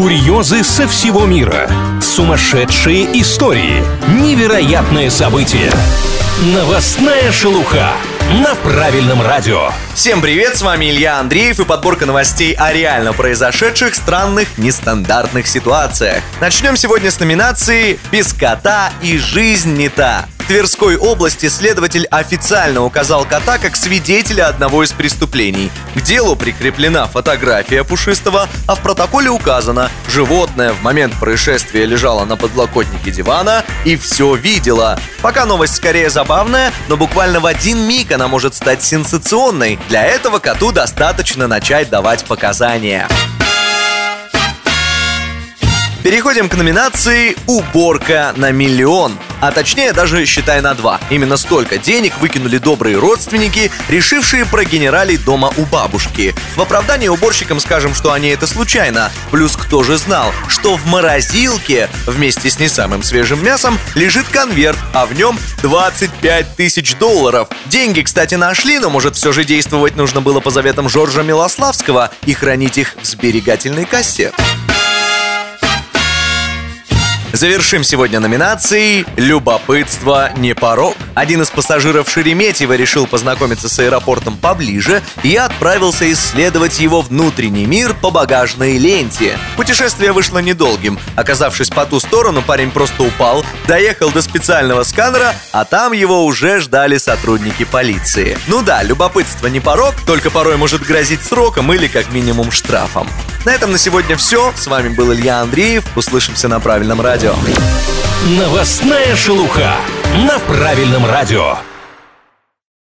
Курьезы со всего мира. Сумасшедшие истории. Невероятные события. Новостная шелуха на правильном радио. Всем привет, с вами Илья Андреев и подборка новостей о реально произошедших странных нестандартных ситуациях. Начнем сегодня с номинации «Без кота и жизнь не та». Тверской области следователь официально указал кота как свидетеля одного из преступлений. К делу прикреплена фотография пушистого, а в протоколе указано, животное в момент происшествия лежало на подлокотнике дивана и все видело. Пока новость скорее забавная, но буквально в один миг она может стать сенсационной. Для этого коту достаточно начать давать показания. Переходим к номинации «Уборка на миллион». А точнее даже считай на два. Именно столько денег выкинули добрые родственники, решившие прогенералить дома у бабушки. В оправдании уборщикам скажем, что они это случайно. Плюс кто же знал, что в морозилке вместе с не самым свежим мясом лежит конверт, а в нем 25 тысяч долларов. Деньги, кстати, нашли, но может все же действовать нужно было по заветам Жоржа Милославского и хранить их в сберегательной кассе. Завершим сегодня номинацией «Любопытство не порог». Один из пассажиров Шереметьево решил познакомиться с аэропортом поближе и отправился исследовать его внутренний мир по багажной ленте. Путешествие вышло недолгим. Оказавшись по ту сторону, парень просто упал, доехал до специального сканера, а там его уже ждали сотрудники полиции. Ну да, любопытство не порог, только порой может грозить сроком или как минимум штрафом. На этом на сегодня все. С вами был Илья Андреев. Услышимся на правильном радио. Новостная шелуха на правильном радио.